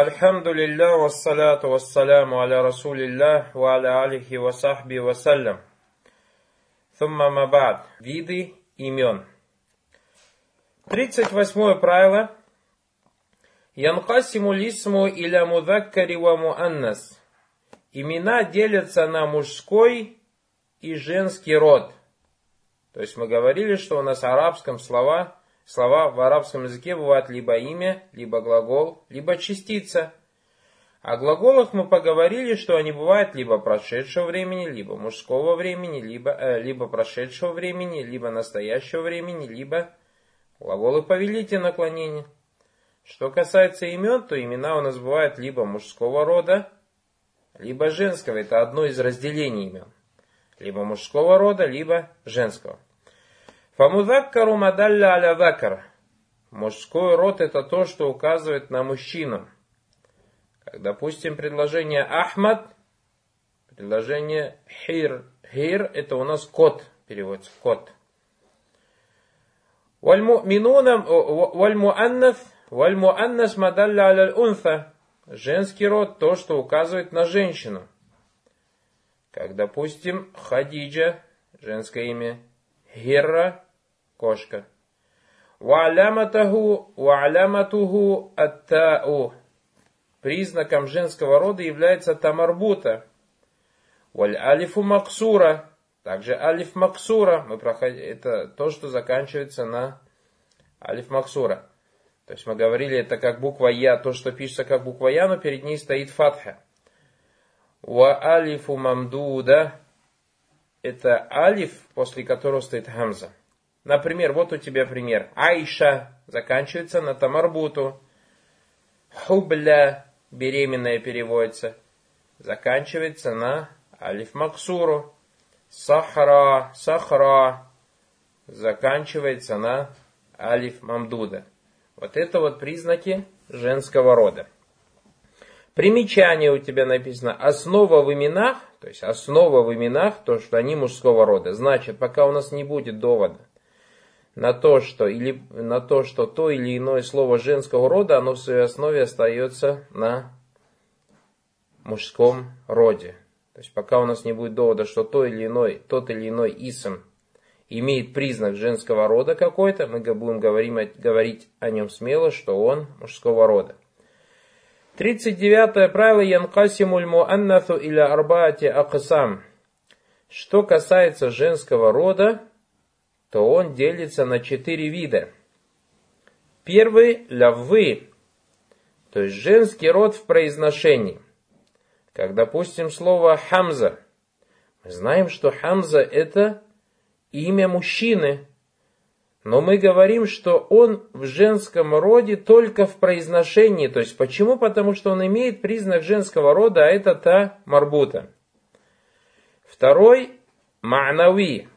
Альхамдулиллах, вассалату вассаляму аля расулиллах, ва аля алихи ва сахби ва салям. Сумма мабад. Виды имен. 38 правило. Янкасиму лисму иля мудаккари ва. Имена делятся на мужской и женский род. То есть мы говорили, что у нас арабском слова Слова в арабском языке бывают либо имя, либо глагол, либо частица. О глаголах мы поговорили, что они бывают либо прошедшего времени, либо мужского времени, либо, э, либо прошедшего времени, либо настоящего времени, либо глаголы повелите наклонения. Что касается имен, то имена у нас бывают либо мужского рода, либо женского. Это одно из разделений имен. Либо мужского рода, либо женского. Фамудаккару мадалля аля вакар. Мужской род это то, что указывает на мужчину. Как, допустим, предложение Ахмад, предложение Хир. Хир это у нас кот, переводится кот. Вальму'аннас, вальму'аннас мадалля аля унса. Женский род то, что указывает на женщину. Как, допустим, Хадиджа, женское имя, Хирра, кошка. Ва'аляматаху ва'аляматуху аттау. Признаком женского рода является тамарбута. Валь алифу максура. Также алиф максура. Мы проходили, это то, что заканчивается на алиф максура. То есть мы говорили, это как буква Я, то, что пишется как буква Я, но перед ней стоит фатха. Ва алифу мамдуда. Это алиф, после которого стоит хамза. Например, вот у тебя пример. Айша заканчивается на тамарбуту. Хубля, беременная переводится, заканчивается на алиф максуру. Сахара, сахара, заканчивается на алиф мамдуда. Вот это вот признаки женского рода. Примечание у тебя написано «основа в именах», то есть основа в именах, то, что они мужского рода. Значит, пока у нас не будет довода – на то, что, или, на то, что то или иное слово женского рода, оно в своей основе остается на мужском роде. То есть пока у нас не будет довода, что то или иной, тот или иной исм имеет признак женского рода какой-то, мы будем говорить, говорить о нем смело, что он мужского рода. 39 правило Янкасимуль Муаннату или Арбаати Акасам. Что касается женского рода, то он делится на четыре вида. Первый – лаввы, то есть женский род в произношении. Как, допустим, слово «хамза». Мы знаем, что «хамза» – это имя мужчины, но мы говорим, что он в женском роде только в произношении. То есть почему? Потому что он имеет признак женского рода, а это та марбута. Второй – ма'нави,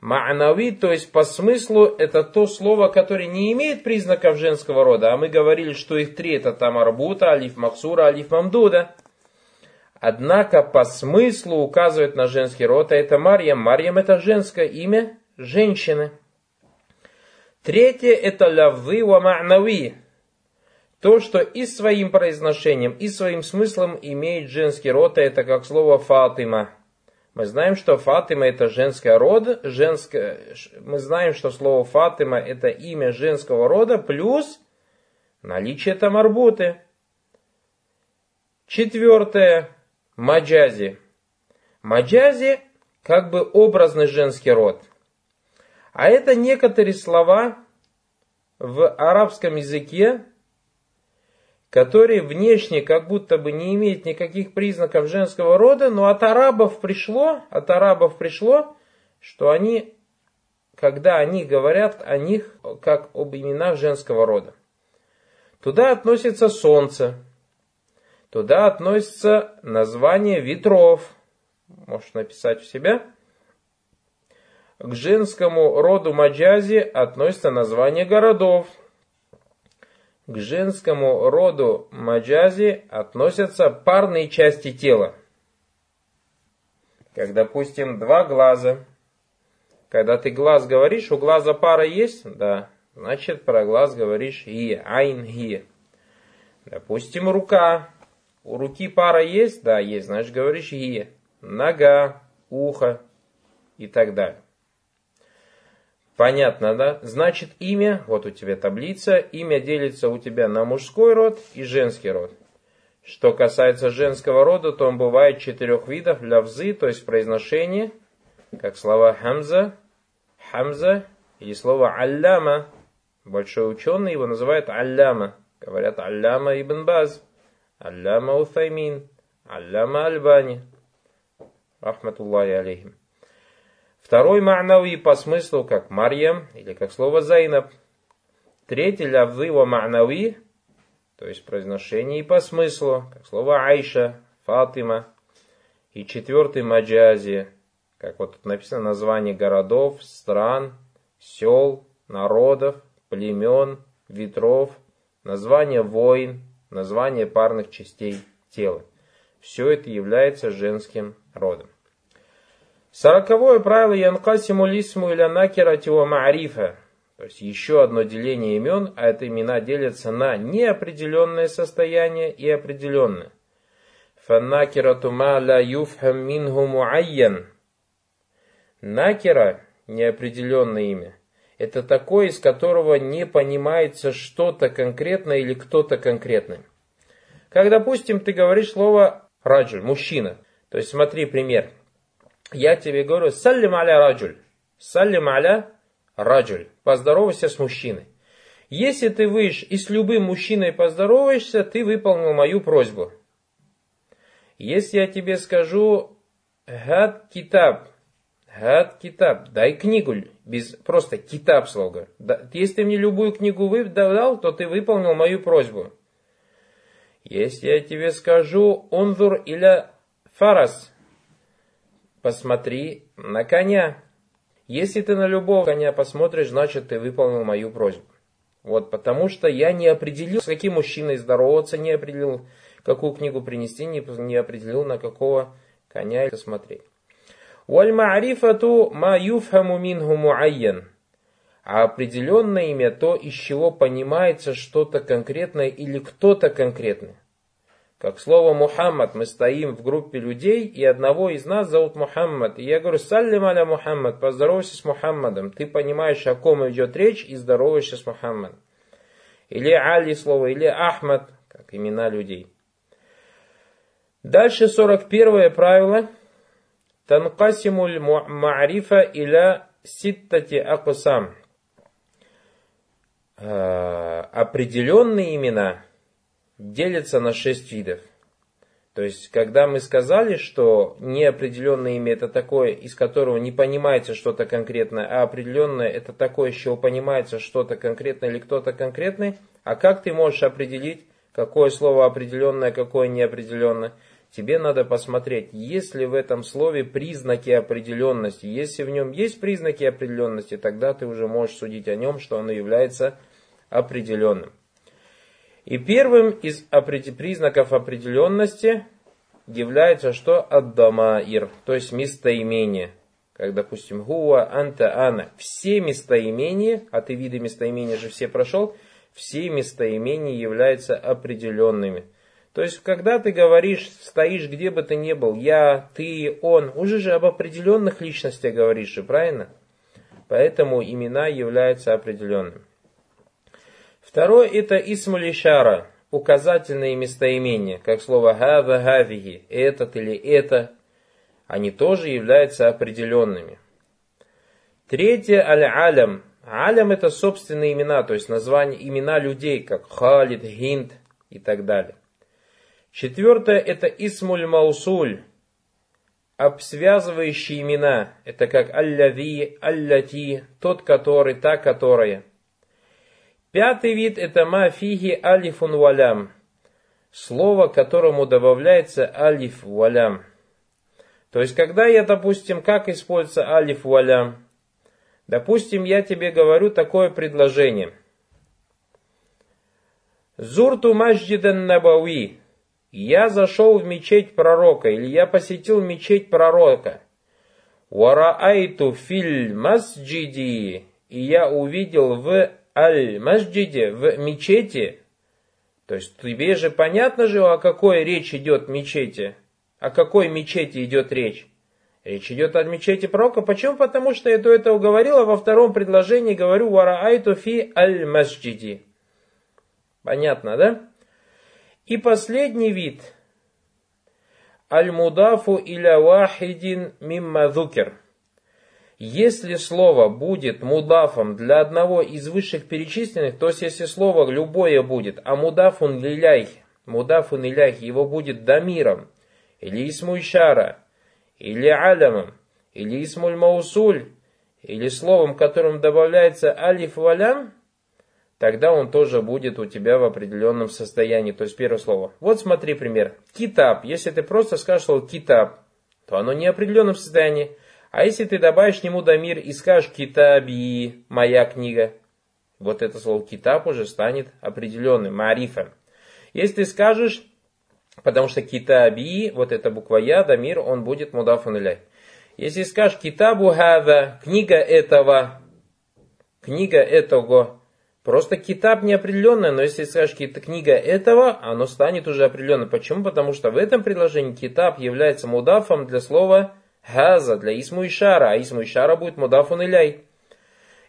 Ма'нави, то есть по смыслу, это то слово, которое не имеет признаков женского рода, а мы говорили, что их три, это Тамарбута, Алиф Максура, Алиф Мамдуда. Однако по смыслу указывает на женский род, а это Марьям. Марьям это женское имя женщины. Третье это лавы ва ма'нави. То, что и своим произношением, и своим смыслом имеет женский род, а это как слово Фатима. Мы знаем, что Фатима это женская род, женское, мы знаем, что слово Фатима это имя женского рода плюс наличие тамарбуты. Четвертое. Маджази. Маджази как бы образный женский род. А это некоторые слова в арабском языке, который внешне как будто бы не имеет никаких признаков женского рода, но от арабов пришло, от арабов пришло, что они, когда они говорят о них как об именах женского рода. Туда относится солнце, туда относится название ветров, можешь написать у себя. К женскому роду маджази относится название городов, к женскому роду маджази относятся парные части тела. Как, допустим, два глаза. Когда ты глаз говоришь, у глаза пара есть? Да. Значит, про глаз говоришь и, айн, ги. Допустим, рука. У руки пара есть? Да, есть. Значит, говоришь «е». Нога, ухо и так далее. Понятно, да? Значит, имя, вот у тебя таблица, имя делится у тебя на мужской род и женский род. Что касается женского рода, то он бывает четырех видов лявзы, то есть произношение, как слова хамза, хамза и слово алляма. Большой ученый его называют алляма. Говорят алляма ибн Баз, алляма Уthаймин, алляма Альбани. Рахматуллахи алейхим. Второй ма'нави по смыслу, как Марьям, или как слово Зайнаб. Третий лявзы ма'нави, то есть произношение и по смыслу, как слово Айша, Фатима. И четвертый маджази, как вот тут написано название городов, стран, сел, народов, племен, ветров, название войн, название парных частей тела. Все это является женским родом. Сороковое правило Янкасиму лисму или накирати ва маарифа. То есть еще одно деление имен, а это имена делятся на неопределенное состояние и определенное. Фаннакирату ма ла юфхам минху муайян. Накера, неопределенное имя, это такое, из которого не понимается что-то конкретное или кто-то конкретный. Как, допустим, ты говоришь слово раджуль, мужчина. То есть смотри пример я тебе говорю, саллим аля раджуль. Саллим аля раджуль. Поздоровайся с мужчиной. Если ты выйдешь и с любым мужчиной поздороваешься, ты выполнил мою просьбу. Если я тебе скажу гад китаб, гад китаб, дай книгу, без просто китаб слога. Если ты мне любую книгу выдал, то ты выполнил мою просьбу. Если я тебе скажу онзур или фарас, посмотри на коня. Если ты на любого коня посмотришь, значит ты выполнил мою просьбу. Вот, потому что я не определил, с каким мужчиной здороваться, не определил, какую книгу принести, не, не определил, на какого коня смотреть. Валь-ма'рифату ма юфхаму минху муайян. А определенное имя то, из чего понимается что-то конкретное или кто-то конкретный. Как слово Мухаммад, мы стоим в группе людей, и одного из нас зовут Мухаммад. И я говорю, саллим аля Мухаммад, поздоровайся с Мухаммадом. Ты понимаешь, о ком идет речь, и здороваешься с Мухаммадом. Или Али слово, или Ахмад, как имена людей. Дальше 41 правило. Танкасимуль ма'рифа иля ситтати акусам. Э, определенные имена – делится на шесть видов. То есть, когда мы сказали, что неопределенное имя это такое, из которого не понимается что-то конкретное, а определенное это такое, из чего понимается что-то конкретное или кто-то конкретный, а как ты можешь определить, какое слово определенное, какое неопределенное? Тебе надо посмотреть, есть ли в этом слове признаки определенности. Если в нем есть признаки определенности, тогда ты уже можешь судить о нем, что оно является определенным. И первым из признаков определенности является что? Аддамаир, то есть местоимение. Как, допустим, гуа, анта, ана. Все местоимения, а ты виды местоимения же все прошел, все местоимения являются определенными. То есть, когда ты говоришь, стоишь где бы ты ни был, я, ты, он, уже же об определенных личностях говоришь, правильно? Поэтому имена являются определенными. Второе это исмулишара, указательные местоимения, как слово хава, хавиги, этот или это, они тоже являются определенными. Третье аль-алям. Алям это собственные имена, то есть название имена людей, как Халид, Хинд и так далее. Четвертое это исмуль маусуль, обсвязывающие имена. Это как аль-лави, аль-лати, тот, который, та, которая. Пятый вид это мафихи алифун валям. Слово, которому добавляется алиф валям. То есть, когда я, допустим, как используется алиф валям? Допустим, я тебе говорю такое предложение. Зурту маджидан набави. Я зашел в мечеть пророка, или я посетил мечеть пророка. Вараайту филь масджиди. И я увидел в аль-масджиде, в мечети, То есть тебе же понятно же, о какой речь идет мечети. О какой мечети идет речь? Речь идет о мечети пророка. Почему? Потому что я до этого говорил, а во втором предложении говорю «Вараайту фи аль-масджиди». Понятно, да? И последний вид. Аль-мудафу иля вахидин мимма дукер. Если слово будет мудафом для одного из высших перечисленных, то есть если слово любое будет, а мудафун лиляй, мудафун лиляй, его будет дамиром, или исмуйшара, или алямом, или исмуль маусуль, или словом, которым добавляется алиф валям, тогда он тоже будет у тебя в определенном состоянии. То есть первое слово. Вот смотри пример. Китаб. Если ты просто скажешь слово китаб, то оно не в определенном состоянии. А если ты добавишь к нему дамир и скажешь китаби, моя книга, вот это слово китаб уже станет определенным, марифом. Если ты скажешь, потому что китаби, вот эта буква я, дамир, он будет мудафун. Если скажешь китабу хада, книга этого, книга этого, просто китаб неопределенная, но если скажешь книга этого, оно станет уже определенно. Почему? Потому что в этом предложении китаб является мудафом для слова Газа для Исму а Исму будет Мудафун Иляй.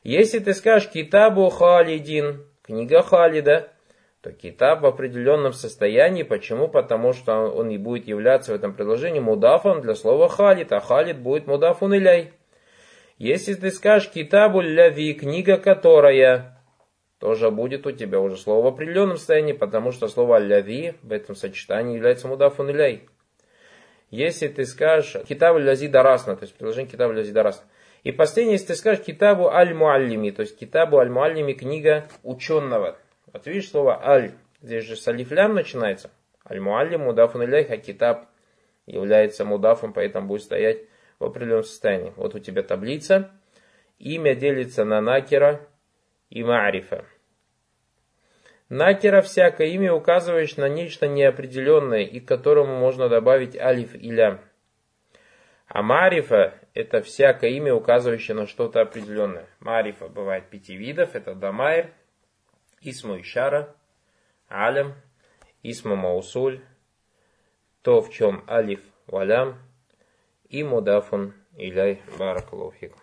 Если ты скажешь Китабу Халидин, книга Халида, то китаб в определенном состоянии. Почему? Потому что он и будет являться в этом предложении мудафом для слова халид, а халид будет мудафун иляй. Если ты скажешь китабу ляви, книга которая, тоже будет у тебя уже слово в определенном состоянии, потому что слово ляви в этом сочетании является мудафун иляй. Если ты скажешь китабу лязи дарасна, то есть предложение китабу лязи дарасна. И последнее, если ты скажешь китабу аль-муаллими, то есть китабу аль-муаллими, книга ученого. Вот видишь слово аль, здесь же с алифлям начинается. Аль-муаллим, мудафун а китаб является мудафом, поэтому будет стоять в определенном состоянии. Вот у тебя таблица. Имя делится на накера и маарифа. Накера всякое имя, указываешь на нечто неопределенное и к которому можно добавить алиф и лям. А марифа – это всякое имя, указывающее на что-то определенное. Марифа бывает пяти видов. Это дамайр, исму ишара, алям, исму маусуль, то, в чем алиф валям и мудафун иляй баракалуфик.